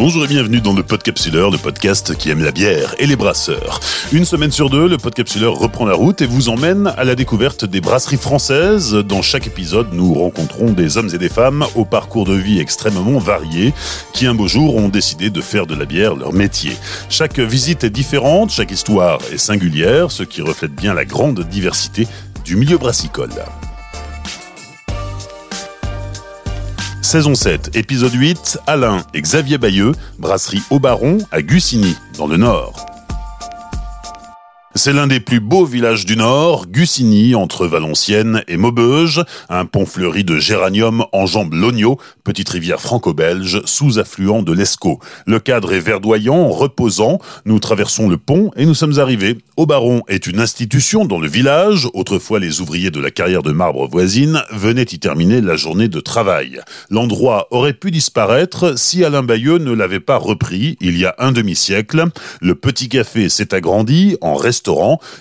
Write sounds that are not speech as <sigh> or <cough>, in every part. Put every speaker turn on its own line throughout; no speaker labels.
Bonjour et bienvenue dans le Podcapsuleur, le podcast qui aime la bière et les brasseurs. Une semaine sur deux, le Podcapsuleur reprend la route et vous emmène à la découverte des brasseries françaises. Dans chaque épisode, nous rencontrons des hommes et des femmes au parcours de vie extrêmement varié qui un beau jour ont décidé de faire de la bière leur métier. Chaque visite est différente, chaque histoire est singulière, ce qui reflète bien la grande diversité du milieu brassicole. Saison 7, épisode 8, Alain et Xavier Bayeux, brasserie au Baron à Gussigny, dans le Nord. C'est l'un des plus beaux villages du Nord, Gussigny, entre Valenciennes et Maubeuge. Un pont fleuri de géranium enjambe l'Ogno, petite rivière franco-belge, sous-affluent de l'Escaut. Le cadre est verdoyant, reposant. Nous traversons le pont et nous sommes arrivés. Au Baron est une institution dans le village. Autrefois, les ouvriers de la carrière de marbre voisine venaient y terminer la journée de travail. L'endroit aurait pu disparaître si Alain Bayeux ne l'avait pas repris il y a un demi-siècle. Le petit café s'est agrandi en restaurant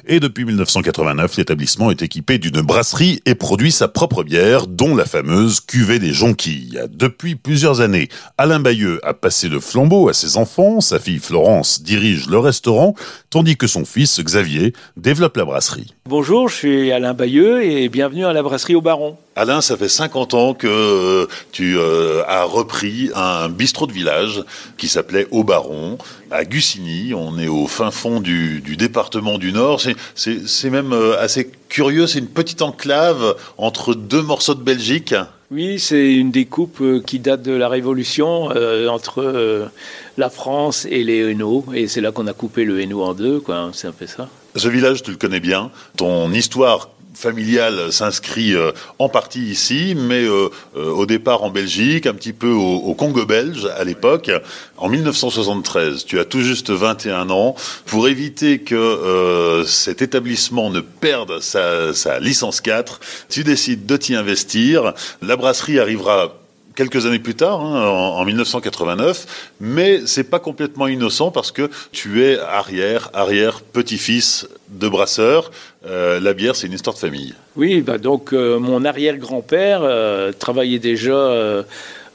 et depuis 1989, l'établissement est équipé d'une brasserie et produit sa propre bière, dont la fameuse cuvée des jonquilles. Depuis plusieurs années, Alain Bayeux a passé le flambeau à ses enfants, sa fille Florence dirige le restaurant, tandis que son fils Xavier développe la brasserie.
Bonjour, je suis Alain Bayeux et bienvenue à la brasserie au Baron.
Alain, ça fait 50 ans que euh, tu euh, as repris un bistrot de village qui s'appelait Au Baron, à Gussigny. On est au fin fond du, département du Nord. C'est même euh, assez curieux, c'est une petite enclave entre deux morceaux de Belgique.
Oui, c'est une découpe qui date de la Révolution entre la France et les Hainaut. Et c'est là qu'on a coupé le Hainaut en deux, quoi. C'est un peu ça.
Ce village, tu le connais bien. Ton histoire familiale s'inscrit euh, en partie ici, mais euh, euh, au départ en Belgique, un petit peu au, Congo belge à l'époque. En 1973, tu as tout juste 21 ans. Pour éviter que cet établissement ne perde sa, sa licence 4, tu décides de t'y investir. La brasserie arrivera quelques années plus tard, hein, en, 1989, mais c'est pas complètement innocent parce que tu es arrière, arrière, petit-fils de brasseur. Euh, la bière, c'est une histoire de famille.
Oui, bah donc euh, mon arrière-grand-père euh, travaillait déjà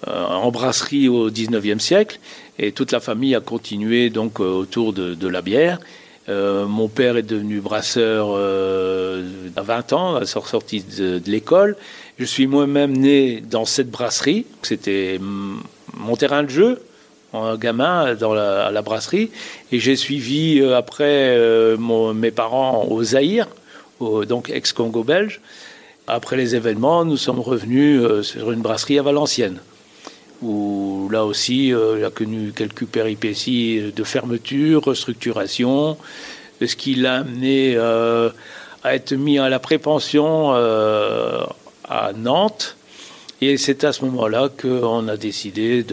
en brasserie au 19e siècle et toute la famille a continué donc autour de, la bière. mon père est devenu brasseur à 20 ans, à de l'école. Je suis moi-même né dans cette brasserie. C'était mon terrain de jeu, en gamin, dans la, à la brasserie. Et j'ai suivi euh, après euh, mes parents au Zaïre, donc ex-Congo belge. Après les événements, nous sommes revenus euh, sur une brasserie à Valenciennes, où là aussi, il a connu quelques péripéties de fermeture, restructuration, ce qui l'a amené à être mis à la prépension à Nantes. Et c'est à ce moment-là qu'on a décidé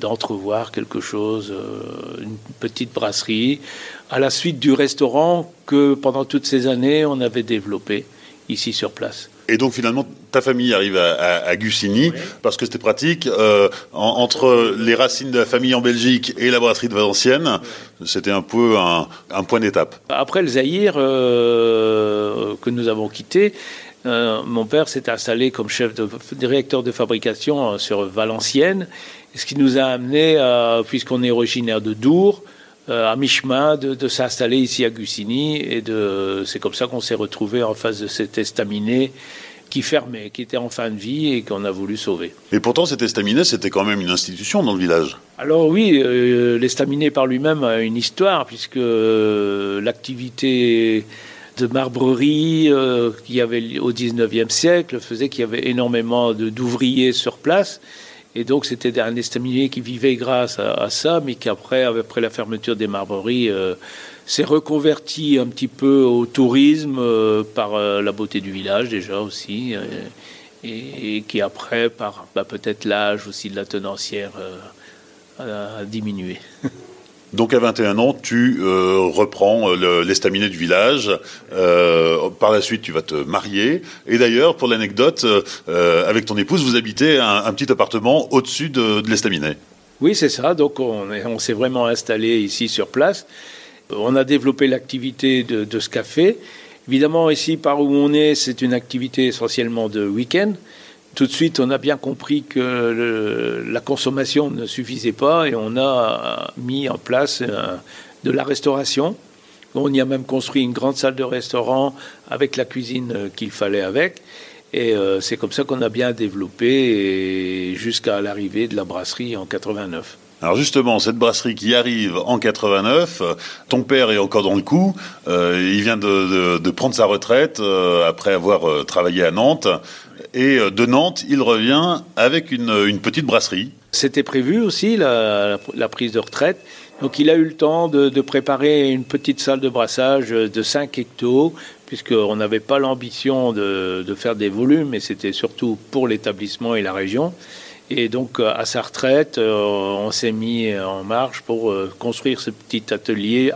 d'entrevoir quelque chose, euh, une petite brasserie, à la suite du restaurant que pendant toutes ces années on avait développé ici sur place.
Et donc finalement, ta famille arrive à, à, Gussigny parce que c'était pratique. Euh, entre les racines de la famille en Belgique et la brasserie de Valenciennes, c'était un peu un, point d'étape.
Après le Zaïre euh, que nous avons quitté, euh, mon père s'est installé comme chef de directeur de fabrication euh, sur Valenciennes, ce qui nous a amené, puisqu'on est originaire de Dour, euh, à mi-chemin de, s'installer ici à Gussigny. Et c'est comme ça qu'on s'est retrouvé en face de cet estaminet qui fermait, qui était en fin de vie et qu'on a voulu sauver.
Et pourtant, cet estaminet, c'était quand même une institution dans le village.
Alors oui, l'estaminet par lui-même a une histoire, puisque l'activité de marbrerie euh, qu'il y avait au 19e siècle faisait qu'il y avait énormément d'ouvriers sur place. Et donc c'était un estaminet qui vivait grâce à, ça, mais qui après, après la fermeture des marbreries, euh, s'est reconverti un petit peu au tourisme euh, par la beauté du village déjà aussi, et, qui après, par bah, peut-être l'âge aussi de la tenancière, a diminué. <laughs>
Donc à 21 ans, tu euh, reprends euh, l'estaminet du village. Euh, par la suite, tu vas te marier. Et d'ailleurs, pour l'anecdote, avec ton épouse, vous habitez un, petit appartement au-dessus de, l'estaminet.
Oui, c'est ça. Donc on, s'est vraiment installé ici sur place. On a développé l'activité de, ce café. Évidemment, ici, par où on est, c'est une activité essentiellement de week-end tout de suite, on a bien compris que la consommation ne suffisait pas et on a mis en place de la restauration. On y a même construit une grande salle de restaurant avec la cuisine qu'il fallait avec. Et euh, c'est comme ça qu'on a bien développé jusqu'à l'arrivée de la brasserie en 89.
Alors justement, cette brasserie qui arrive en 89, ton père est encore dans le coup. Euh, il vient de, prendre sa retraite euh, après avoir travaillé à Nantes. Et de Nantes, il revient avec une, petite brasserie.
C'était prévu aussi la, prise de retraite. Donc il a eu le temps de, préparer une petite salle de brassage de 5 hectos puisqu'on n'avait pas l'ambition de, faire des volumes, mais c'était surtout pour l'établissement et la région. Et donc, euh, à sa retraite, euh, on s'est mis en marche pour euh, construire ce petit atelier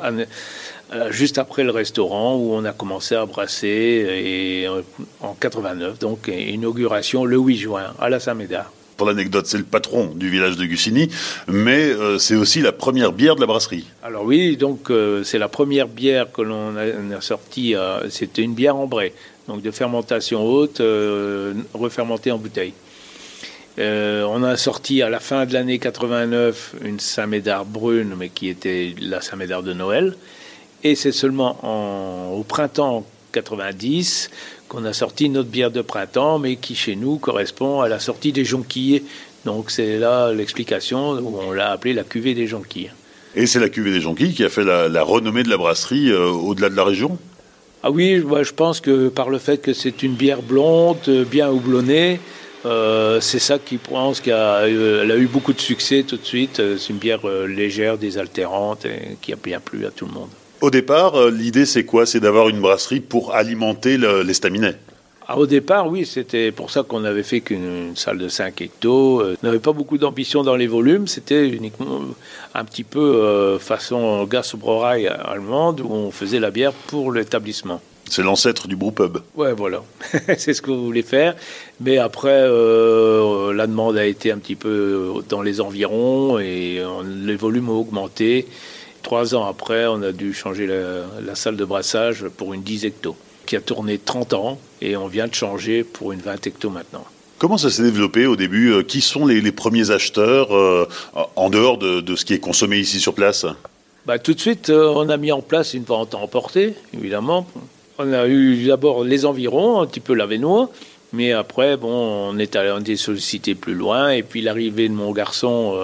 juste après le restaurant où on a commencé à brasser et, en 89, donc inauguration le 8 juin à la Saint-Médard.
Pour l'anecdote, c'est le patron du village de Gussigny, mais euh, c'est aussi la première bière de la brasserie.
Alors oui, donc euh, c'est la première bière que l'on a, sortie. Euh, c'était une bière ambrée, donc de fermentation haute, refermentée en bouteille. on a sorti à la fin de l'année 89 une Saint-Médard brune, mais qui était la Saint-Médard de Noël. Et c'est seulement au printemps 90 qu'on a sorti notre bière de printemps, mais qui chez nous correspond à la sortie des jonquilles. Donc c'est là l'explication où on l'a appelé la cuvée des jonquilles.
Et c'est la cuvée des jonquilles qui a fait la, renommée de la brasserie euh, au-delà de la région?
Ah oui, je pense que par le fait que c'est une bière blonde, bien houblonnée, euh, c'est ça qui pense qu'elle a, eu beaucoup de succès tout de suite. C'est une bière euh, légère, désaltérante et qui a bien plu à tout le monde.
Au départ, euh, l'idée c'est quoi? C'est d'avoir une brasserie pour alimenter l'estaminet
ah, au départ, oui, c'était pour ça qu'on avait fait qu'une salle de 5 hectos. Euh, on n'avait pas beaucoup d'ambition dans les volumes, c'était uniquement un petit peu euh, façon Gasbrauerei allemande où on faisait la bière pour l'établissement.
C'est l'ancêtre du brewpub.
Ouais, voilà. <laughs> c'est ce qu'on voulait faire. Mais après, la demande a été un petit peu dans les environs et les volumes ont augmenté. Trois ans après, on a dû changer la, salle de brassage pour une 10 hectos, qui a tourné 30 ans, et on vient de changer pour une 20 hectos maintenant.
Comment ça s'est développé au début? Euh, Qui sont les, premiers acheteurs euh, en dehors de, ce qui est consommé ici sur place?
Bah, Tout de suite, euh, on a mis en place une vente à emporter, évidemment. On a eu d'abord les environs, un petit peu la Vénois, mais après, bon, on est allé sollicité plus loin, et puis l'arrivée de mon garçon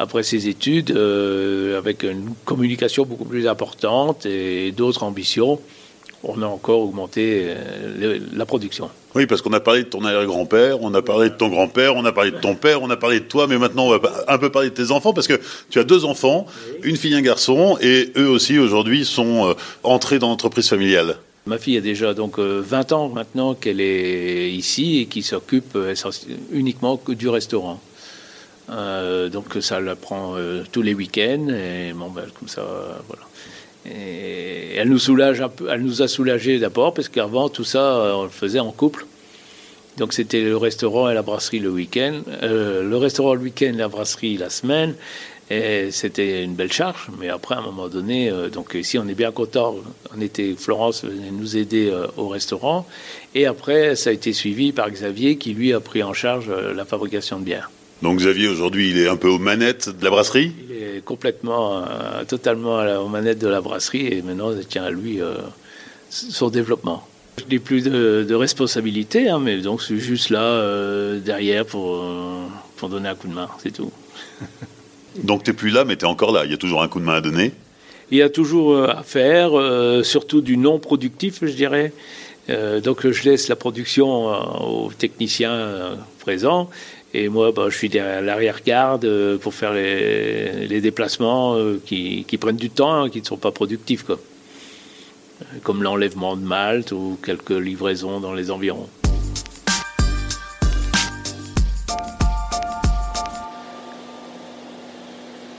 après ses études, euh, avec une communication beaucoup plus importante et d'autres ambitions, on a encore augmenté euh, la production.
Oui, parce qu'on a parlé de ton arrière-grand-père, on a parlé de ton grand-père, on a parlé de ton père, on a parlé de toi, mais maintenant on va un peu parler de tes enfants, parce que tu as deux enfants, une fille et un garçon, et eux aussi aujourd'hui sont euh, entrés dans l'entreprise familiale.
Ma fille a déjà donc 20 ans maintenant qu'elle est ici et qui s'occupe uniquement que du restaurant. Euh, donc ça la prend euh, tous les week-ends et bon ben, comme ça voilà. Elle nous soulage un peu, elle nous a soulagé d'abord parce qu'avant tout ça on le faisait en couple. Donc c'était le restaurant et la brasserie le week-end, euh, le restaurant le week-end, la brasserie la semaine. C'était une belle charge, mais après, à un moment donné, donc ici, on est bien content. On était, Florence venait nous aider au restaurant. Et après, ça a été suivi par Xavier, qui lui a pris en charge la fabrication de bière.
Donc Xavier, aujourd'hui, il est un peu aux manettes de la brasserie?
Il est complètement, euh, totalement aux manettes de la brasserie et maintenant, tient à lui euh, son développement. Je n'ai plus de, responsabilité, hein, mais donc je suis juste là euh, derrière pour, pour donner un coup de main, c'est tout. <laughs>
donc tu n'es plus là, mais tu es encore là, il y a toujours un coup de main à donner?
Il y a toujours à faire, surtout du non productif, je dirais. donc je laisse la production aux techniciens présents et moi, bah, je suis à l'arrière-garde euh, pour faire les, déplacements euh, qui, prennent du temps, hein, qui ne sont pas productifs, quoi. comme l'enlèvement de Malte ou quelques livraisons dans les environs.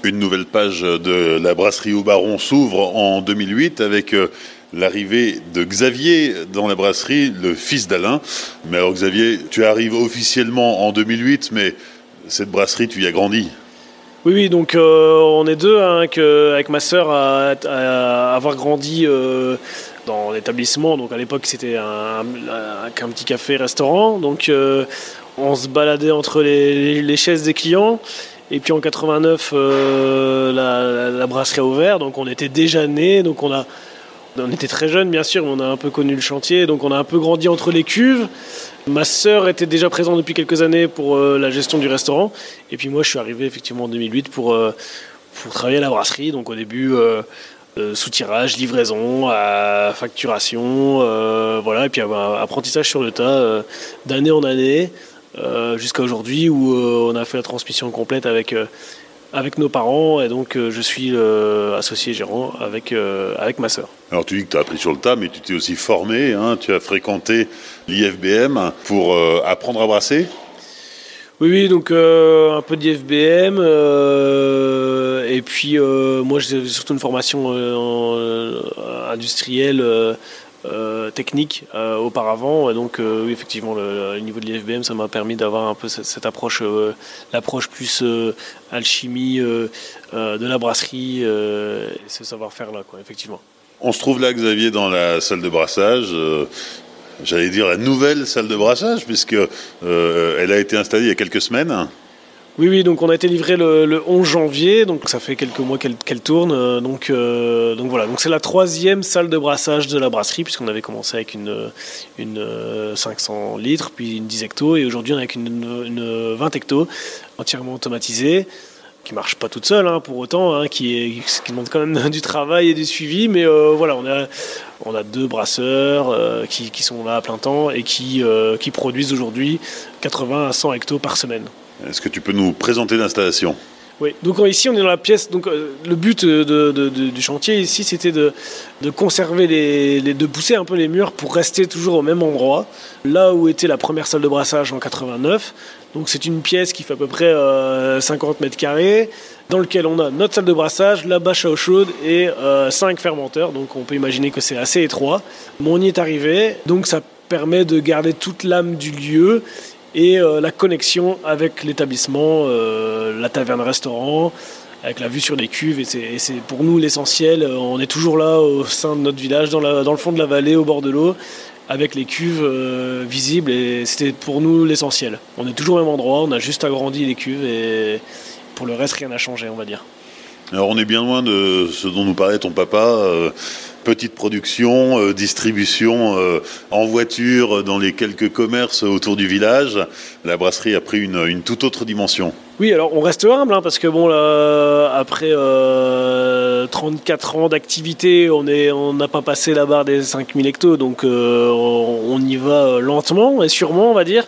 Une nouvelle page de la brasserie au Baron s'ouvre en 2008 avec euh, l'arrivée de Xavier dans la brasserie, le fils d'Alain. Mais alors Xavier, tu arrives officiellement en 2008, mais cette brasserie, tu y as grandi.
Oui, oui, donc on est deux hein, avec ma sœur à, avoir grandi dans l'établissement. Donc à l'époque, c'était un, petit café-restaurant. Donc on se baladait entre les, chaises des clients. Et puis en 89, la, la, brasserie a ouvert. Donc on était déjà nés. Donc on a on était très jeunes, bien sûr, mais on a un peu connu le chantier, donc on a un peu grandi entre les cuves. Ma sœur était déjà présente depuis quelques années pour euh, la gestion du restaurant, et puis moi, je suis arrivé effectivement en 2008 pour, euh, pour travailler à la brasserie. Donc au début, euh, sous-tirage, livraison, facturation, voilà, et puis apprentissage sur le tas, d'année en année, jusqu'à aujourd'hui où on a fait la transmission complète avec avec nos parents et donc euh, je suis euh, associé gérant avec, euh, avec ma sœur.
Alors tu dis que tu as appris sur le tas, mais tu t'es aussi formé, hein, tu as fréquenté l'IFBM pour apprendre à brasser
oui, oui, donc un peu d'IFBM. et puis, moi, j'ai surtout une formation industrielle technique euh, auparavant. Et donc, euh, oui, effectivement, le, niveau de l'IFBM, ça m'a permis d'avoir un peu cette, approche, l'approche plus alchimie de la brasserie ce savoir-faire-là, quoi, effectivement.
On se trouve là, Xavier, dans la salle de brassage j'allais dire la nouvelle salle de brassage, puisque elle a été installée il y a quelques semaines.
Oui, oui, donc on a été livré le, 11 janvier, donc ça fait quelques mois qu'elle tourne. Euh, donc, euh, donc voilà, c'est la troisième salle de brassage de la brasserie, puisqu'on avait commencé avec une, une 500 euh, litres, puis une 10 hectos, et aujourd'hui on est avec une, 20 hectos, entièrement automatisée, qui marche pas toute seule hein, pour autant, hein, qui, demande quand même <laughs> du travail et du suivi, mais voilà, on a, deux brasseurs qui, qui, sont là à plein temps et qui, qui produisent aujourd'hui 80 à 100 hectos par semaine.
Est-ce que tu peux nous présenter l'installation?
Oui, donc ici on est dans la pièce. Donc euh, le but du chantier ici, c'était de, conserver les, de pousser un peu les murs pour rester toujours au même endroit, là où était la première salle de brassage en 89. Donc c'est une pièce qui fait à peu près 50 euh, mètres carrés, dans lequel on a notre salle de brassage, la bâche à eau chaude et 5 euh, fermenteurs. Donc on peut imaginer que c'est assez étroit. Mais on y est arrivé, donc ça permet de garder toute l'âme du lieu et euh, la connexion avec l'établissement, euh, la taverne-restaurant, avec la vue sur les cuves. Et c'est pour nous l'essentiel. Euh, on est toujours là au sein de notre village, dans, le fond de la vallée, au bord de l'eau, avec les cuves visibles. Et c'était pour nous l'essentiel. On est toujours au même endroit, on a juste agrandi les cuves et pour le reste, rien n'a changé, on va dire.
Alors on est bien loin de ce dont nous parlait ton papa petite production, euh, distribution euh, en voiture dans les quelques commerces autour du village. La brasserie a pris une, toute autre dimension.
Oui, alors on reste humble hein, parce que bon, après 34 euh, ans d'activité, on n'a pas passé la barre des 5000 hectos, donc on, y va lentement et sûrement, on va dire.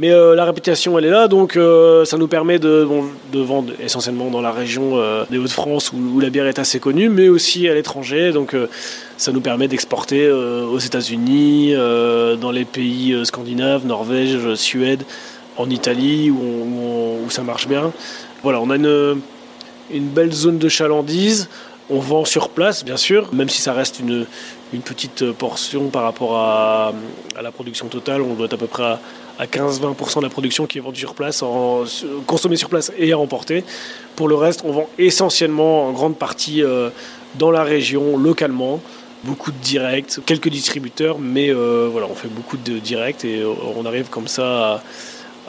Mais euh, la réputation, elle est là, donc euh, ça nous permet de, vendre essentiellement dans la région euh, des Hauts-de-France où, la bière est assez connue, mais aussi à l'étranger. Donc ça nous permet d'exporter aux États-Unis, dans les pays scandinaves, Norvège, Suède, en Italie où, ça marche bien. Voilà, on a une, une belle zone de chalandise. On vend sur place, bien sûr, même si ça reste une, une petite portion par rapport à, à, la production totale. On doit être à peu près à à 15-20% de la production qui est vendue sur place, consommée sur place et à emporter. Pour le reste, on vend essentiellement en grande partie euh, dans la région, localement. Beaucoup de directs, quelques distributeurs, mais euh, voilà, on fait beaucoup de directs et euh, on arrive comme ça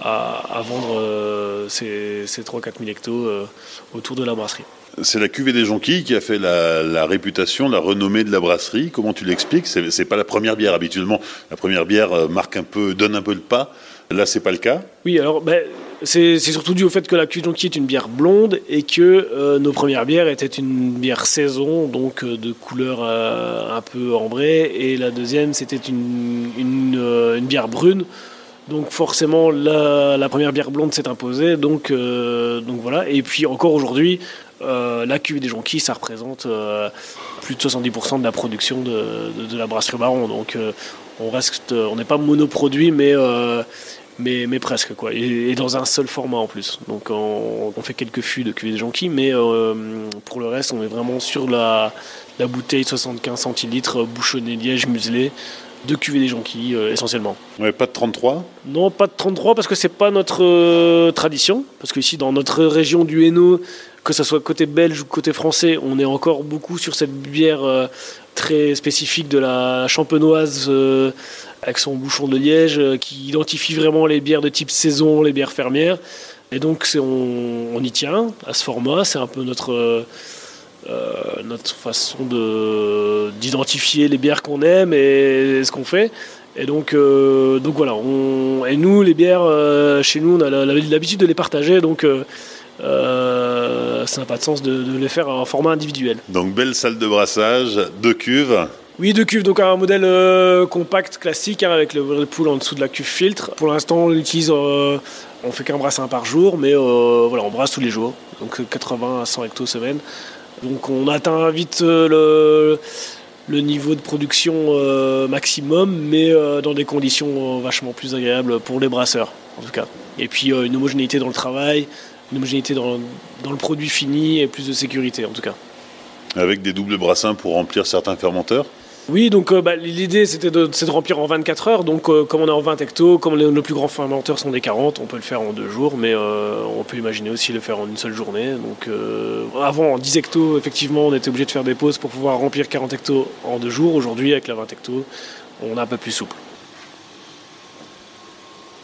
à, vendre ces, ces 3-4 000 hectos autour de la brasserie.
C'est la cuvée des jonquilles qui a fait la, réputation, la renommée de la brasserie. Comment tu l'expliques? C'est pas la première bière. Habituellement, la première bière marque un peu, donne un peu le pas. Là, c'est pas le cas?
Oui, alors ben, c'est surtout dû au fait que la cuvée jonquille est une bière blonde et que euh, nos premières bières étaient une bière saison, donc euh, de couleur euh, un peu ambrée, et la deuxième c'était une, bière brune. Donc forcément, la, la première bière blonde s'est imposée. Donc, donc voilà. Et puis encore aujourd'hui, la cuvée des jonquilles, ça représente plus de 70% de la production de, de, la brasserie Baron. Donc on reste, on n'est pas monoproduit, mais mais, mais presque quoi. Et, dans un seul format en plus. Donc on, fait quelques fûts de cuvée de jonquilles, mais euh, pour le reste, on est vraiment sur la, la bouteille 75 centilitres bouchonnée liège muselé deux cuvées des jonquilles essentiellement.
Ouais, pas de 33
Non, pas de 33 parce que c'est pas notre tradition. Parce que ici, dans notre région du Hainaut, que ce soit côté belge ou côté français, on est encore beaucoup sur cette bière très spécifique de la champenoise avec son bouchon de liège qui identifie vraiment les bières de type saison, les bières fermières. Et donc on, y tient à ce format, c'est un peu notre, euh, notre façon d'identifier les bières qu'on aime et, ce qu'on fait. Et donc, euh, voilà, et nous, les bières, euh, chez nous, on a l'habitude de les partager, donc ça n'a pas de sens de, de, les faire en format individuel.
Donc belle salle de brassage, deux cuves.
Oui, deux cuves, donc un modèle compact classique hein, avec le whirlpool en dessous de la cuve filtre. Pour l'instant, on l'utilise on fait qu'un brassin par jour, mais euh, voilà, on brasse tous les jours, donc 80 à 100 hectos semaine. Donc on atteint vite euh, le, niveau de production euh, maximum, mais dans des conditions vachement plus agréables pour les brasseurs, en tout cas. Et puis une homogénéité dans le travail, une homogénéité dans, dans le produit fini et plus de sécurité, en tout cas.
Avec des doubles brassins pour remplir certains fermenteurs
oui, donc euh, bah, l'idée c'était de, remplir en 24 heures. Donc euh, comme on est en 20 hectos, comme nos plus grands fermenteurs sont des 40, on peut le faire en deux jours, mais euh, on peut imaginer aussi le faire en une seule journée. Donc avant en 10 hectos, effectivement, on était obligé de faire des pauses pour pouvoir remplir 40 hectos en deux jours. Aujourd'hui, avec la 20 hectos, on est un peu plus souple.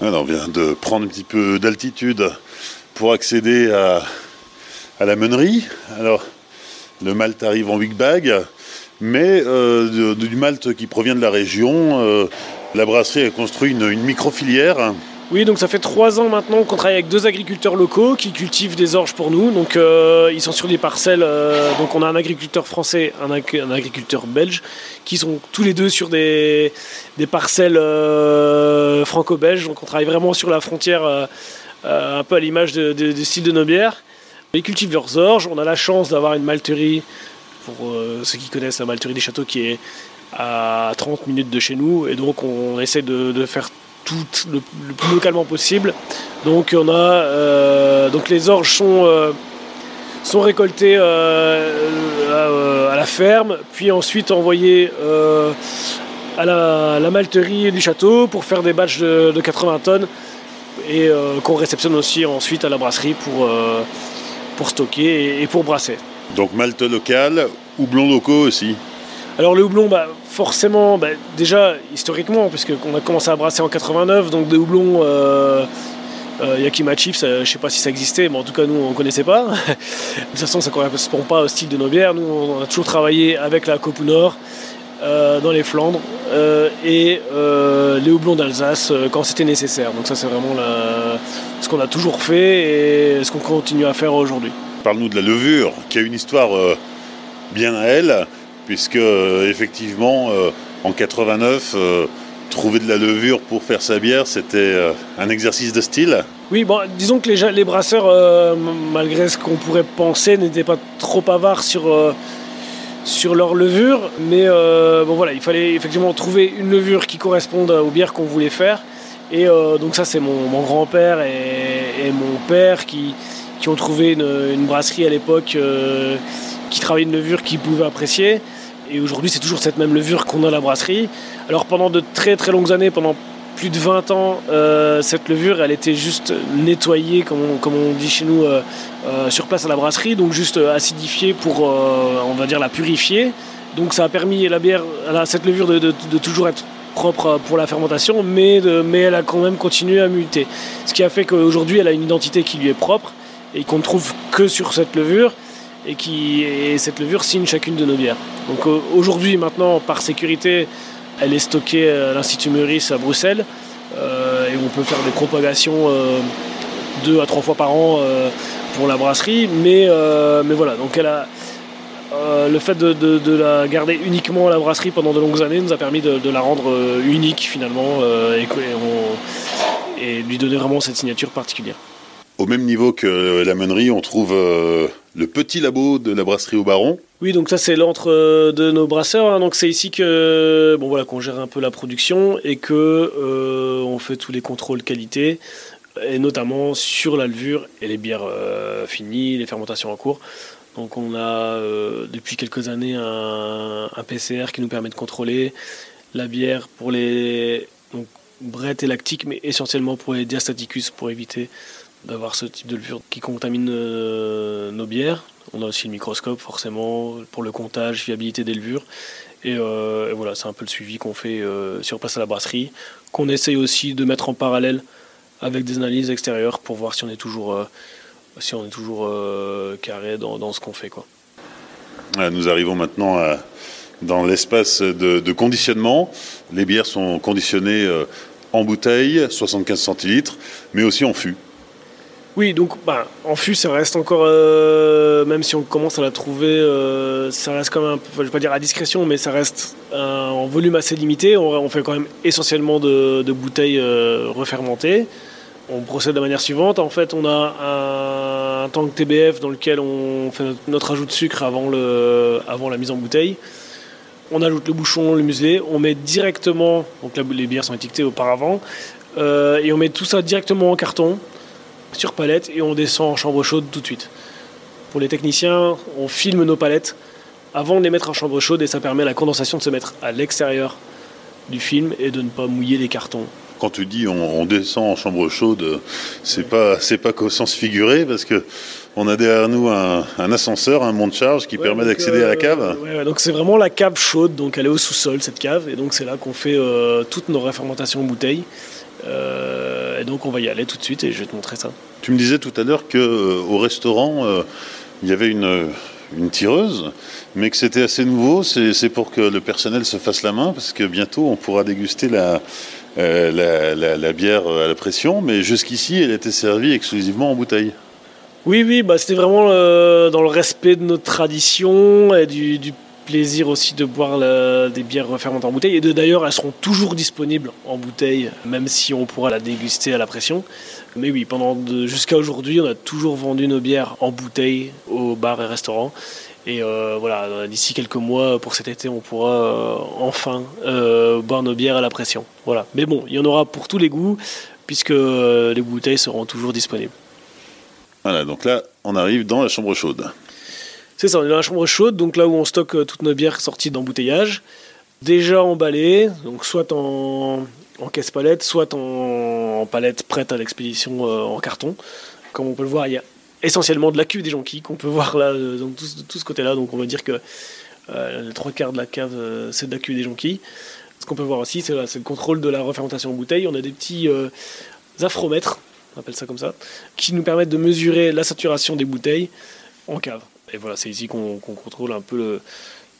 Alors, on vient de prendre un petit peu d'altitude pour accéder à, la meunerie. Alors, le malt arrive en big bag mais euh, du malt qui provient de la région. Euh, la brasserie a construit une, micro-filière.
Oui, donc ça fait trois ans maintenant qu'on travaille avec deux agriculteurs locaux qui cultivent des orges pour nous. Donc euh, ils sont sur des parcelles. donc on a un agriculteur français, un, agriculteur belge, qui sont tous les deux sur des parcelles franco-belges. Donc on travaille vraiment sur la frontière, un peu à l'image du style de nos bières. Ils cultivent leurs orges. On a la chance d'avoir une malterie pour euh, ceux qui connaissent la Malterie des Châteaux qui est à 30 minutes de chez nous et donc on essaie de, faire tout le, plus localement possible. Donc on a euh, donc les orges sont euh, sont récoltés à, la ferme, puis ensuite envoyés à la, malterie du château pour faire des batchs de, 80 tonnes et qu'on réceptionne aussi ensuite à la brasserie pour, pour stocker et pour brasser.
Donc malte local, houblon locaux aussi
alors le houblon, bah, forcément, bah, déjà historiquement, puisqu'on a commencé à brasser en 89, donc des houblons euh, euh, Yakima Chief, je ne sais pas si ça existait, mais en tout cas nous on ne connaissait pas. <laughs> de toute façon ça ne correspond pas au style de nos bières. Nous on a toujours travaillé avec la Copu Nord euh, dans les Flandres et les houblons d'Alsace quand c'était nécessaire. Donc ça c'est vraiment ce qu'on a toujours fait et ce qu'on continue à faire aujourd'hui
parle-nous de la levure, qui a une histoire euh, bien à elle, puisque euh, effectivement, euh, en 89, trouver de la levure pour faire sa bière, c'était un exercice de style.
Oui, bon, disons que les, les brasseurs, malgré ce qu'on pourrait penser, n'étaient pas trop avares sur, sur leur levure. Mais bon, voilà, il fallait effectivement trouver une levure qui corresponde aux bières qu'on voulait faire. Et donc ça, c'est mon, grand-père et, mon père qui, ont trouvé une, brasserie à l'époque euh, qui travaillait une levure qu'ils pouvaient apprécier. Et aujourd'hui, c'est toujours cette même levure qu'on a à la brasserie. Alors pendant de très très longues années, pendant plus de 20 ans, euh, cette levure, elle était juste nettoyée, comme on dit chez nous, euh, sur place à la brasserie, donc juste acidifiée pour, on va dire, la purifier. Donc ça a permis à la bière, à cette levure de, toujours être propre pour la fermentation, mais, elle a quand même continué à muter. Ce qui a fait qu'aujourd'hui, elle a une identité qui lui est propre et qu'on ne trouve que sur cette levure et, qui, et cette levure signe chacune de nos bières. Donc euh, aujourd'hui, maintenant, par sécurité, elle est stockée à l'Institut Meurice à Bruxelles euh, et on peut faire des propagations euh, deux à trois fois par an pour la brasserie. Mais, mais voilà, donc elle a, le fait de, la garder uniquement à la brasserie pendant de longues années nous a permis de, la rendre unique finalement et, et lui donner vraiment cette signature particulière.
Au même niveau que la meunerie, on trouve euh, le petit labo de la brasserie au Baron.
Oui, donc ça c'est l'antre euh, de nos brasseurs. Hein. Donc c'est ici que bon voilà qu'on gère un peu la production et que euh, on fait tous les contrôles qualité et notamment sur la levure et les bières finies, les fermentations en cours. Donc on a depuis quelques années un, PCR qui nous permet de contrôler la bière pour les donc, Brett et lactique, mais essentiellement pour les diastaticus pour éviter d'avoir ce type de levure qui contamine euh, nos bières. On a aussi le microscope forcément pour le comptage, fiabilité des levures. Et, euh, voilà, c'est un peu le suivi qu'on fait euh, sur place à la brasserie, qu'on essaye aussi de mettre en parallèle avec des analyses extérieures pour voir si on est toujours, si on est toujours carré dans, ce qu'on fait. Quoi.
Nous arrivons maintenant dans l'espace de, de, conditionnement. Les bières sont conditionnées en bouteille, 75 centilitres, mais aussi en fût.
Oui, donc bah, en fût, ça reste encore, euh, même si on commence à la trouver, euh, ça reste quand même, je vais pas dire à discrétion, mais ça reste en volume assez limité. On, fait quand même essentiellement de, bouteilles euh, refermentées. On procède de la manière suivante. En fait, on a un, tank TBF dans lequel on fait notre, ajout de sucre avant, le, avant la mise en bouteille. On ajoute le bouchon, le muselet, on met directement, donc les bières sont étiquetées auparavant, et on met tout ça directement en carton sur palette et on descend en chambre chaude tout de suite. Pour les techniciens, on filme nos palettes avant de les mettre en chambre chaude et ça permet à la condensation de se mettre à l'extérieur du film et de ne pas mouiller les cartons.
Quand tu dis on, descend en chambre chaude, c'est pas c'est pas qu'au sens figuré parce que on a derrière nous un, ascenseur, un monte-charge qui permet d'accéder à la cave.
Euh, donc c'est vraiment la cave chaude, donc elle est au sous-sol cette cave, et donc c'est là qu'on fait euh, toutes nos réfermentations en bouteille. Euh, et donc on va y aller tout de suite et je vais te montrer ça.
Tu me disais tout à l'heure qu'au euh, restaurant, euh, il y avait une, une tireuse, mais que c'était assez nouveau. C'est pour que le personnel se fasse la main, parce que bientôt on pourra déguster la, la, la, bière à la pression, mais jusqu'ici elle était servie exclusivement en bouteille.
Oui, oui, bah, c'était vraiment dans le respect de notre tradition et du, du plaisir aussi de boire des bières refermentées en bouteille. Et d'ailleurs, elles seront toujours disponibles en bouteille, même si on pourra la déguster à la pression. Mais oui, pendant jusqu'à aujourd'hui, on a toujours vendu nos bières en bouteille aux bars et restaurants. Et euh, voilà, d'ici quelques mois, pour cet été, on pourra euh, enfin euh, boire nos bières à la pression. Voilà. Mais bon, il y en aura pour tous les goûts, puisque les bouteilles seront toujours disponibles.
Voilà, donc là, on arrive dans la chambre chaude.
C'est ça, on est dans la chambre chaude, donc là où on stocke euh, toutes nos bières sorties d'embouteillage, déjà emballées, donc soit en, caisse palette, soit en, palette prête à l'expédition euh, en carton. Comme on peut le voir, il y a essentiellement de la cuve des jonquilles qu'on peut <laughs> voir là, euh, tout, ce côté-là. Donc on va dire que les trois quarts de la cave, c'est de la cuve des jonquilles. Ce qu'on peut voir aussi, c'est le contrôle de la refermentation en bouteille. On a des petits afromètres, on appelle ça comme ça, qui nous permettent de mesurer la saturation des bouteilles en cave. Et voilà, c'est ici qu'on contrôle un peu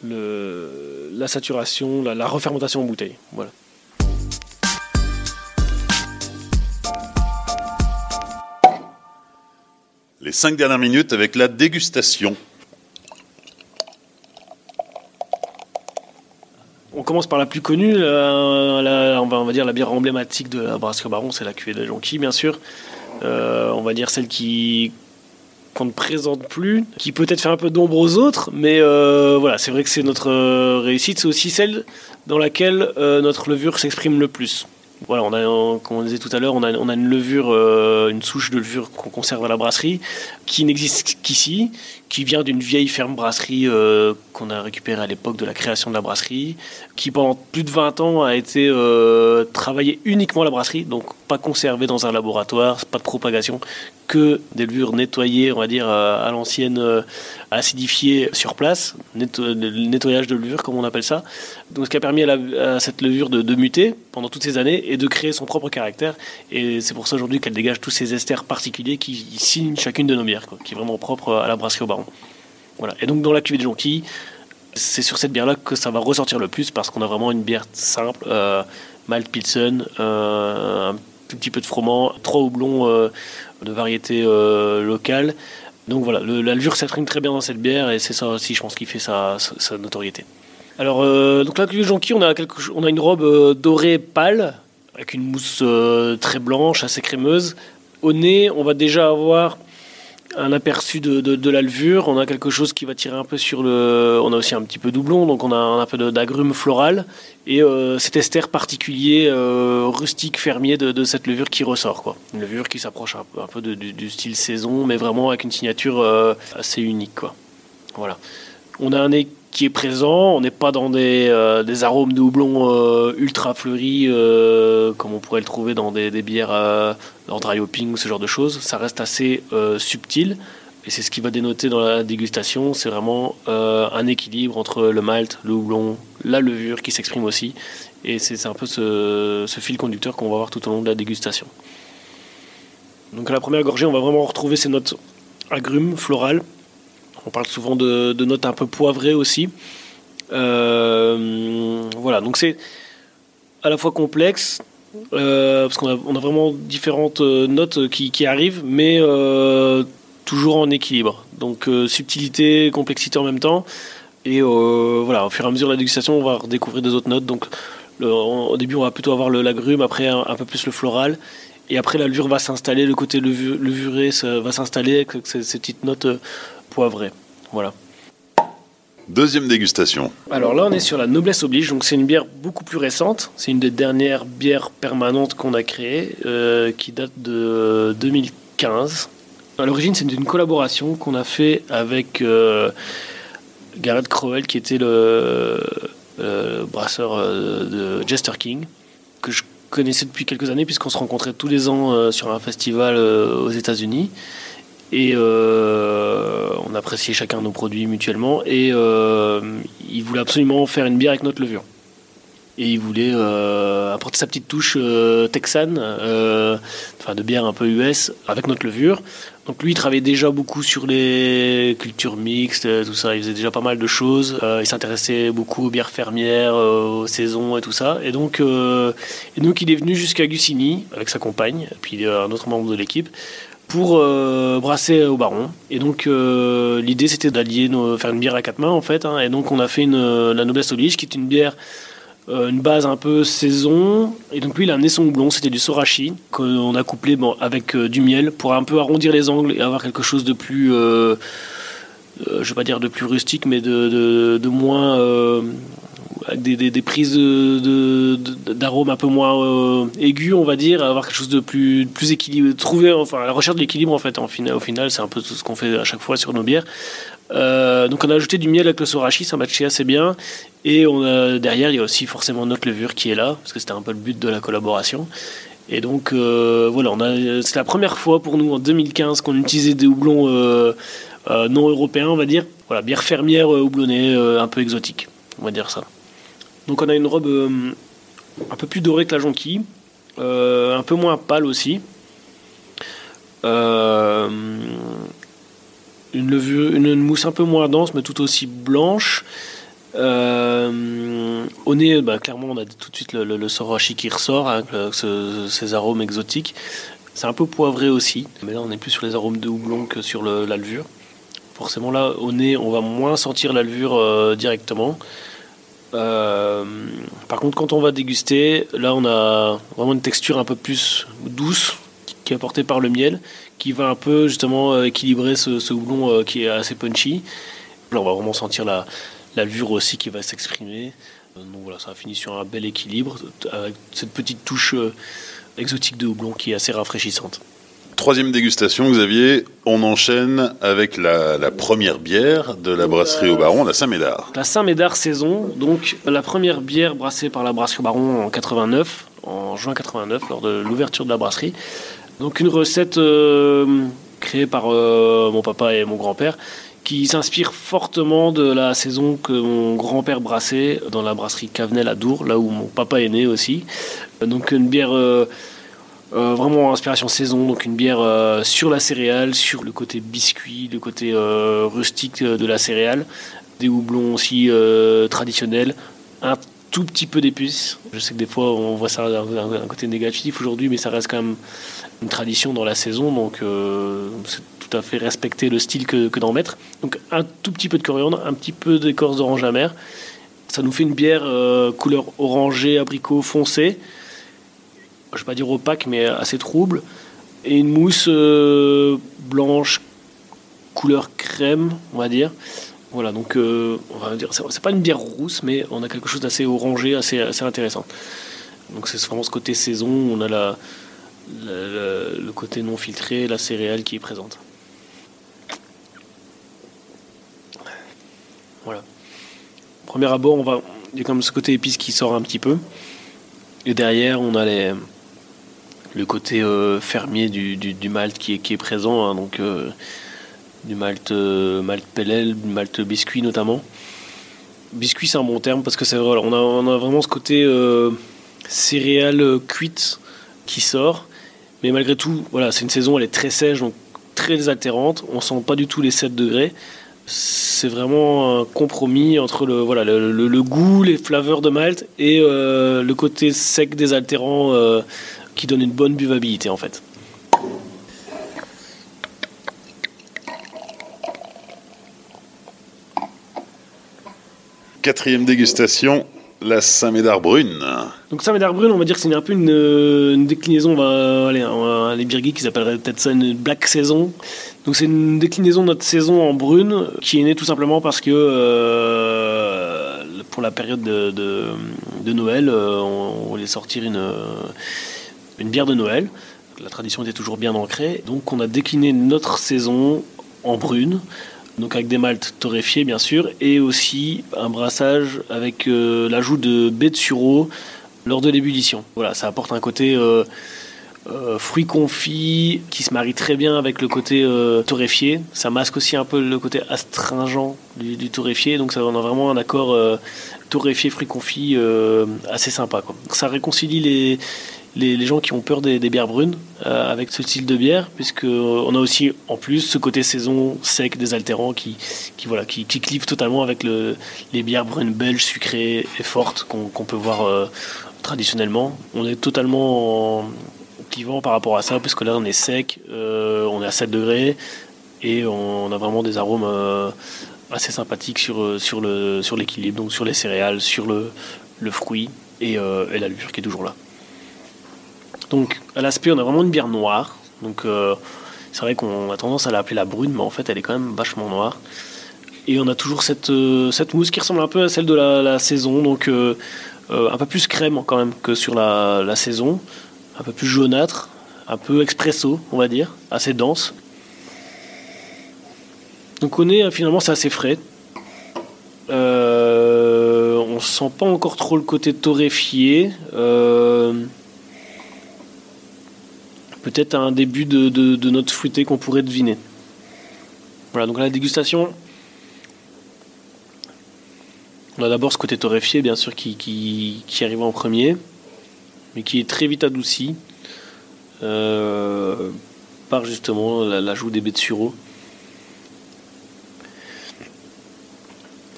le, la saturation, la, refermentation en bouteille. Voilà.
Les cinq dernières minutes avec la dégustation.
On commence par la plus connue, on, va, on, va, dire la bière emblématique de la brasserie Baron, c'est la cuvée de Jonquille, bien sûr. Euh, on va dire celle qui qu'on ne présente plus, qui peut-être fait un peu d'ombre aux autres, mais euh, voilà, c'est vrai que c'est notre euh, réussite, c'est aussi celle dans laquelle euh, notre levure s'exprime le plus. Voilà, on a, comme on disait tout à l'heure, on a, on a, une levure, une souche de levure qu'on conserve à la brasserie, qui n'existe qu'ici, qui vient d'une vieille ferme brasserie qu'on a récupérée à l'époque de la création de la brasserie, qui pendant plus de 20 ans a été travaillée uniquement à la brasserie, donc pas conservée dans un laboratoire, pas de propagation, que des levures nettoyées, on va dire, euh, à l'ancienne, euh, acidifiées sur place, nettoyage de levure, comme on appelle ça. Donc, ce qui a permis à, cette levure de, muter pendant toutes ces années et de créer son propre caractère. Et c'est pour ça aujourd'hui qu'elle dégage tous ces esters particuliers qui signent chacune de nos bières, qui est vraiment propre à la brasserie au Voilà. Et donc, dans la cuvée de jonquille, c'est sur cette bière-là que ça va ressortir le plus parce qu'on a vraiment une bière simple, euh, malt pilsen, un tout petit peu de froment, trois houblons euh, de variété euh, locale. Donc voilà, le, la levure très bien dans cette bière et c'est ça aussi, je pense, qui fait sa, notoriété. Alors, euh, donc là, le jonquille, on a, quelque, on a une robe dorée pâle avec une mousse très blanche, assez crémeuse. Au nez, on va déjà avoir un aperçu de, de, la levure. On a quelque chose qui va tirer un peu sur le. On a aussi un petit peu doublon, donc on a un, peu d'agrumes floral et euh, cet ester particulier euh, rustique fermier de, cette levure qui ressort. Quoi. Une levure qui s'approche un, peu du, style saison, mais vraiment avec une signature euh, assez unique. Quoi. Voilà. On a un qui est présent. On n'est pas dans des, euh, des arômes de houblon euh, ultra fleuris euh, comme on pourrait le trouver dans des, des bières en dry hopping ou ce genre de choses. Ça reste assez subtil et c'est ce qui va dénoter dans la dégustation. C'est vraiment un équilibre entre le malt, le houblon, la levure qui s'exprime aussi. Et c'est un peu ce, ce fil conducteur qu'on va voir tout au long de la dégustation. Donc à la première gorgée, on va vraiment retrouver ces notes agrumes, florales, on parle souvent de, notes un peu poivrées aussi. Euh, voilà, donc c'est à la fois complexe, euh, parce qu'on a, vraiment différentes euh, notes qui, arrivent, mais toujours en équilibre. Donc subtilité, complexité en même temps. Et voilà, au fur et à mesure de la dégustation, on va redécouvrir des autres notes. Donc au début, on va plutôt avoir le lagrume, après un, peu plus le floral. Et après, la levure va s'installer, le côté levuré va s'installer avec ces petites notes poivré. Voilà.
Deuxième dégustation.
Alors là, on est sur la Noblesse Oblige. Donc c'est une bière beaucoup plus récente. C'est une des dernières bières permanentes qu'on a créées, euh, qui date de 2015. À l'origine, c'est une collaboration qu'on a fait avec euh, Gareth Crowell, qui était le brasseur euh, de Jester King, que je connaissais depuis quelques années, puisqu'on se rencontrait tous les ans sur un festival aux États-Unis. Et euh, on appréciait chacun nos produits mutuellement. Et euh, il voulait absolument faire une bière avec notre levure. Et il voulait euh, apporter sa petite touche texane, enfin de bière un peu US, avec notre levure. Donc lui, il travaillait déjà beaucoup sur les cultures mixtes, tout ça. Il faisait déjà pas mal de choses. il s'intéressait beaucoup aux bières fermières, aux saisons et tout ça. Et donc, donc il est venu jusqu'à Gussigny avec sa compagne, puis un autre membre de l'équipe, pour euh, brasser au baron. Et donc euh, l'idée c'était d'allier, faire une bière à quatre mains en fait. Hein. et donc on a fait une, la Noblesse Oblige qui est une bière, euh, une base un peu saison. Et donc lui il a amené son c'était du Sorachi qu'on a couplé avec du miel pour un peu arrondir les angles et avoir quelque chose de plus, je vais pas dire de plus rustique, mais de moins avec des, prises d'arômes un peu moins euh, aigus, on va dire, avoir quelque chose de plus, plus équilibré, trouver, enfin, la recherche de l'équilibre, en fait, au final, c'est un peu tout ce qu'on fait à chaque fois sur nos bières. Euh, donc on a ajouté du miel avec le sorachi, ça matchait assez bien. Et derrière, il y a aussi forcément notre levure qui est là, parce que c'était un peu le but de la collaboration. Et donc euh, voilà, c'est la première fois pour nous en 2015 qu'on utilisait des houblons non européens, on va dire. Voilà, bière fermière houblonnée, un peu exotique, on va dire ça. Donc on a une robe euh, un peu plus dorée que la jonquille, euh, un peu moins pâle aussi. Euh, une, mousse un peu moins dense, mais tout aussi blanche. au nez, bah, clairement, on a tout de suite le, le, qui ressort, avec ces arômes exotiques. C'est un peu poivré aussi, mais là on est plus sur les arômes de houblon que sur la levure. Forcément là, au nez, on va moins sentir la levure directement. Euh, par contre, quand on va déguster, là, on a vraiment une texture un peu plus douce qui est apportée par le miel, qui va un peu justement euh, équilibrer ce, houblon euh, qui est assez punchy. Là, on va vraiment sentir la, la aussi qui va s'exprimer. Donc voilà, ça a fini sur un bel équilibre, avec cette petite touche exotique de houblon qui est assez rafraîchissante.
Troisième dégustation, Xavier, on enchaîne avec la, première bière de la brasserie au Baron, la Saint-Médard.
La Saint-Médard saison, donc la première bière brassée par la brasserie au Baron en 89, en juin 89, lors de l'ouverture de la brasserie. Donc une recette euh, créée par euh, mon papa et mon grand-père, qui s'inspire fortement de la saison que mon grand-père brassait dans la brasserie Cavenel à Dour, là où mon papa est né aussi. Donc une bière... Euh, euh, vraiment inspiration saison, donc une bière euh, sur la céréale, sur le côté biscuit, le côté euh, rustique de la céréale, des houblons aussi traditionnels, un tout petit peu d'épices. Je sais que des fois on voit ça d'un côté négatif aujourd'hui, mais ça reste quand même une tradition dans la saison, donc c'est tout à fait respecter le style que, que d'en mettre. Donc un tout petit peu de coriandre, un petit peu d'écorce d'orange amère. Ça nous fait une bière couleur orangé, abricot foncé je vais pas dire opaque, mais assez trouble. Et une mousse euh, blanche, couleur crème, on va dire. Voilà, donc euh, on va dire, c'est pas une bière rousse, mais on a quelque chose d'assez orangé, assez, intéressant. Donc c'est vraiment ce côté saison, on a le côté non filtré, la céréale qui est présente. Voilà. premier abord, on va, il y a comme ce côté épice qui sort un petit peu. Et derrière, on a les, le côté euh, fermier du, du, malt qui est, qui est présent. Hein, donc, euh, du malt, euh, malt pellel, du malt biscuit notamment. Biscuit, c'est un bon terme parce que c'est vrai, on a, on a vraiment ce côté céréales cuites qui sort. Mais malgré tout, voilà, c'est une saison, elle est très sèche, donc très désaltérante. On sent pas du tout les 7 degrés. C'est vraiment un compromis entre le, voilà, le, goût, les flaveurs de malt et le côté sec désaltérant qui donne une bonne buvabilité en fait.
Quatrième dégustation, la Saint-Médard brune.
Donc Saint-Médard brune, on va dire que c'est un peu une, déclinaison, on va, allez, les birgis qui s'appelleraient peut-être ça une black saison. Donc c'est une déclinaison de notre saison en brune qui est née tout simplement parce que euh, pour la période de, de, Noël, euh, on, voulait sortir une, une bière de Noël. La tradition était toujours bien ancrée, donc on a décliné notre saison en brune donc avec des maltes torréfiés bien sûr, et aussi un brassage avec euh, l'ajout de baies de sureau lors de l'ébullition. Voilà, ça apporte un côté euh, euh, fruit confit qui se marie très bien avec le côté torréfié. Ça masque aussi un peu le côté astringent du, du torréfié, donc ça, on a vraiment un accord torréfié fruit confit assez sympa. Ça réconcilie les les, gens qui ont peur des, bières brunes euh, avec ce style de bière, puisque euh, on a aussi en plus ce côté saison sec, désaltérant qui, qui qui, clive totalement avec le, les bières brunes belges sucrées et fortes qu'on peut voir euh, traditionnellement. On est totalement clivant par rapport à ça, puisque là on est sec, on est à 7 degrés et on, a vraiment des arômes assez sympathiques sur, l'équilibre, sur donc sur les céréales, sur le, le fruit et, et la levure qui est toujours là. Donc à l'aspect, on a vraiment une bière noire. Donc euh, c'est vrai qu'on a tendance à l'appeler la brune, mais en fait elle est quand même vachement noire. Et on a toujours cette, euh, mousse qui ressemble un peu à celle de la, saison, donc euh, un peu plus crème quand même que sur la, la, saison, un peu plus jaunâtre, un peu expresso, on va dire, assez dense. Donc on est finalement c'est assez frais. on sent pas encore trop le côté torréfié peut-être un début de, notre fruité qu'on pourrait deviner. Voilà, donc la dégustation, on a d'abord ce côté torréfié, bien sûr, qui, qui, arrive en premier, mais qui est très vite adouci euh, par justement l'ajout des baies de sureau.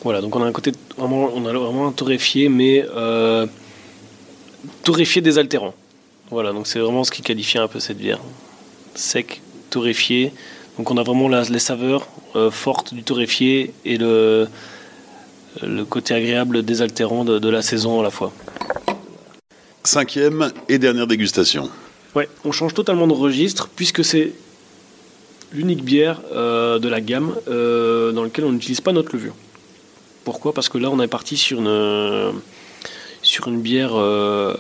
Voilà, donc on a un côté vraiment, on a vraiment un torréfié, mais euh, torréfié désaltérant. Voilà, donc c'est vraiment ce qui qualifie un peu cette bière. Sec, torréfié. Donc on a vraiment les saveurs euh, fortes du torréfié et le, le côté agréable désaltérant de, de la saison à la fois.
Cinquième et dernière dégustation.
Ouais, on change totalement de registre puisque c'est l'unique bière euh, de la gamme euh, dans laquelle on n'utilise pas notre levure. Pourquoi? Parce que là on est parti sur une, sur une bière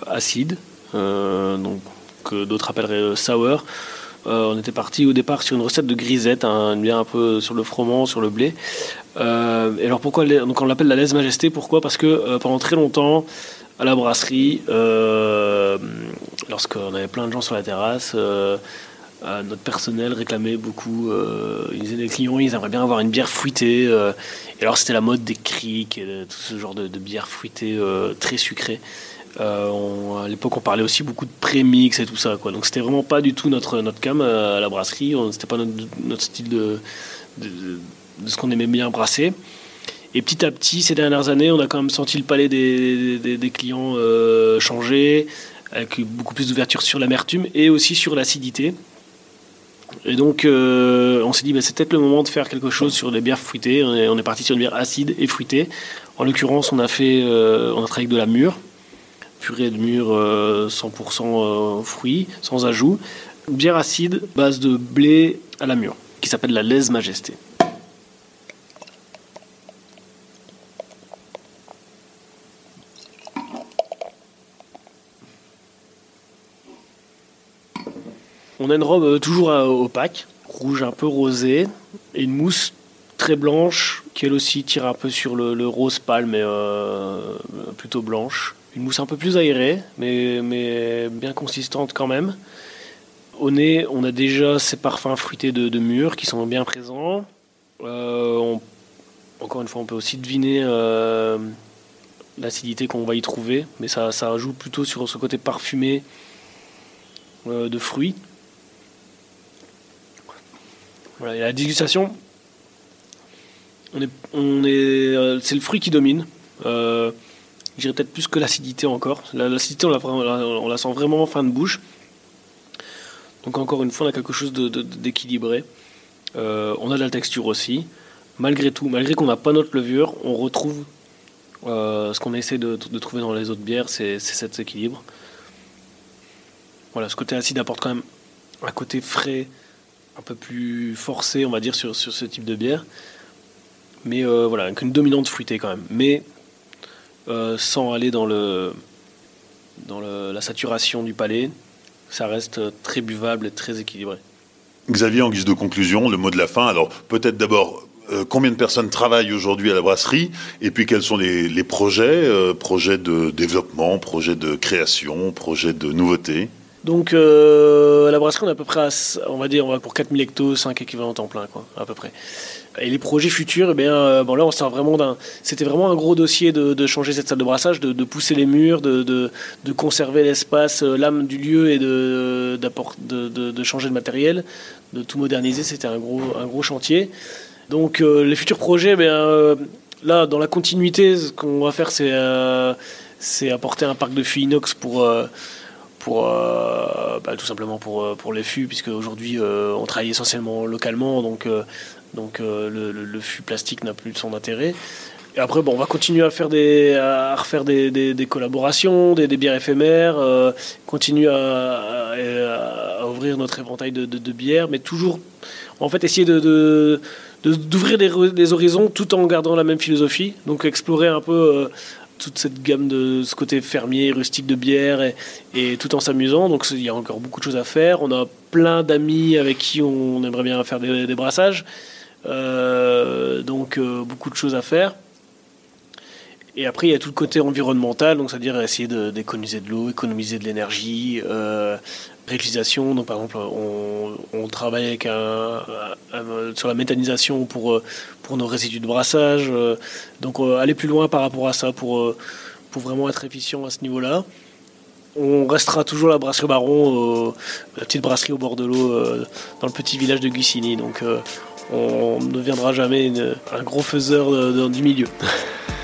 acide donc, que d'autres appelleraient euh, sour. Euh, on était parti au départ sur une recette de grisette, hein, une bière un peu sur le froment, sur le blé. et alors pourquoi donc on l'appelle la lèse majesté Pourquoi? Parce que pendant très longtemps, à la brasserie, lorsqu'on avait plein de gens sur la terrasse, notre personnel réclamait beaucoup. ils disaient les clients, ils aimeraient bien avoir une bière fruitée. et alors c'était la mode des criques et tout ce genre de bière fruitée très sucrée. Euh, à l'époque, on parlait aussi beaucoup de prémix et tout ça. Quoi. Donc, c'était vraiment pas du tout notre, notre cam euh, à la brasserie. C'était pas notre, style de, ce qu'on aimait bien brasser. Et petit à petit, ces dernières années, on a quand même senti le palais des, des, clients euh, changer, avec beaucoup plus d'ouverture sur l'amertume et aussi sur l'acidité. Et donc, on s'est dit, bah, c'est peut-être le moment de faire quelque chose sur les bières fruitées. On est, on est parti sur une bière acide et fruitée. En l'occurrence, on a fait, on a travaillé avec de la mûre purée de mûre 100% euh, fruits, sans ajout. bière acide, base de blé à la mûre, qui s'appelle la Lèse Majesté. On a une robe euh, toujours euh, opaque, rouge un peu rosé, et une mousse très blanche qui elle aussi tire un peu sur le, rose pâle, mais plutôt blanche. Une mousse un peu plus aérée, mais, bien consistante quand même. Au nez, on a déjà ces parfums fruités de, de qui sont bien présents. encore une fois, on peut aussi deviner l'acidité qu'on va y trouver, mais ça, joue plutôt sur ce côté parfumé euh, de fruits. Voilà, et la dégustation, on est, on est, euh, c'est le fruit qui domine. J'irais peut-être plus que l'acidité encore. L'acidité, on la, sent vraiment en fin de bouche. Donc encore une fois, on a quelque chose d'équilibré. Euh, on a de la texture aussi. Malgré tout, malgré qu'on n'a pas notre levure, on retrouve euh, ce qu'on essaie de, trouver dans les autres bières, c'est cet équilibre. Voilà, ce côté acide apporte quand même un côté frais, un peu plus forcé, on va dire, sur, ce type de bière. Mais euh, voilà, avec une dominante fruitée quand même. Mais euh, sans aller dans, le, dans la saturation du palais, ça reste très buvable et très équilibré.
Xavier, en guise de conclusion, le mot de la fin. Alors, peut-être d'abord euh, combien de personnes travaillent aujourd'hui à la brasserie? Et puis quels sont les, projets, euh, projets de développement, projets de création, projets de nouveauté
donc euh, à la brasserie on est à peu près on va dire on va pour 4000 hectos, 5 équivalents temps plein quoi, à peu près. Et les projets futurs, eh bon là c'était vraiment un gros dossier de, changer cette salle de brassage, de, pousser les murs, de, conserver l'espace, l'âme du lieu et de, de, changer de matériel, de tout moderniser. C'était un gros, chantier. Donc euh, les futurs projets, euh, là, dans la continuité, ce qu'on va faire, c'est euh, apporter un parc de fûts inox pour, bah, tout simplement pour, les fûts, puisque aujourd'hui on travaille essentiellement localement, donc le, le, fût plastique n'a plus son intérêt. Et après, bon, on va continuer à faire des, à refaire des, collaborations, des, bières éphémères, continuer à, ouvrir notre éventail de, bières, mais toujours, en fait, essayer de d'ouvrir des, horizons tout en gardant la même philosophie. Donc explorer un peu euh, toute cette gamme de ce côté fermier, rustique de bière et, tout en s'amusant. Donc il y a encore beaucoup de choses à faire. On a plein d'amis avec qui on aimerait bien faire des, brassages. Euh, donc euh, beaucoup de choses à faire. Et après, il y a tout le côté environnemental, donc c'est-à-dire essayer d'économiser de, l'eau, économiser de l'énergie, réutilisation. Donc, par exemple, on, travaille sur la méthanisation pour, pour nos résidus de brassage. Donc, euh, aller plus loin par rapport à ça pour, euh, pour vraiment être efficient à ce niveau-là. On restera toujours la brasserie Baron, la petite brasserie au bord de l'eau, euh, dans le petit village de Gussini. Donc, on ne deviendra jamais un gros faiseur du milieu. <laughs>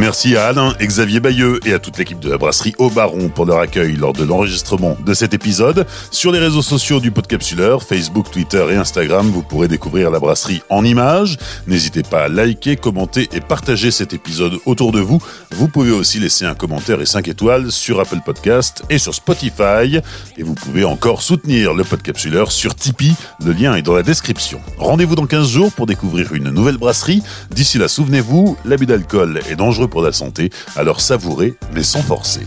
Merci à Alain, Xavier Bayeux et à toute l'équipe de la brasserie Au Baron pour leur accueil lors de l'enregistrement de cet épisode. Sur les réseaux sociaux du Podcapsuleur, Facebook, Twitter et Instagram, vous pourrez découvrir la brasserie en images. N'hésitez pas à liker, commenter et partager cet épisode autour de vous. Vous pouvez aussi laisser un commentaire et 5 étoiles sur Apple Podcast et sur Spotify. Et vous pouvez encore soutenir le Podcapsuleur sur Tipeee. Le lien est dans la description. Rendez-vous dans 15 jours pour découvrir une nouvelle brasserie. D'ici là, souvenez-vous, l'abus d'alcool est dangereux pour la santé, alors savourez mais sans forcer.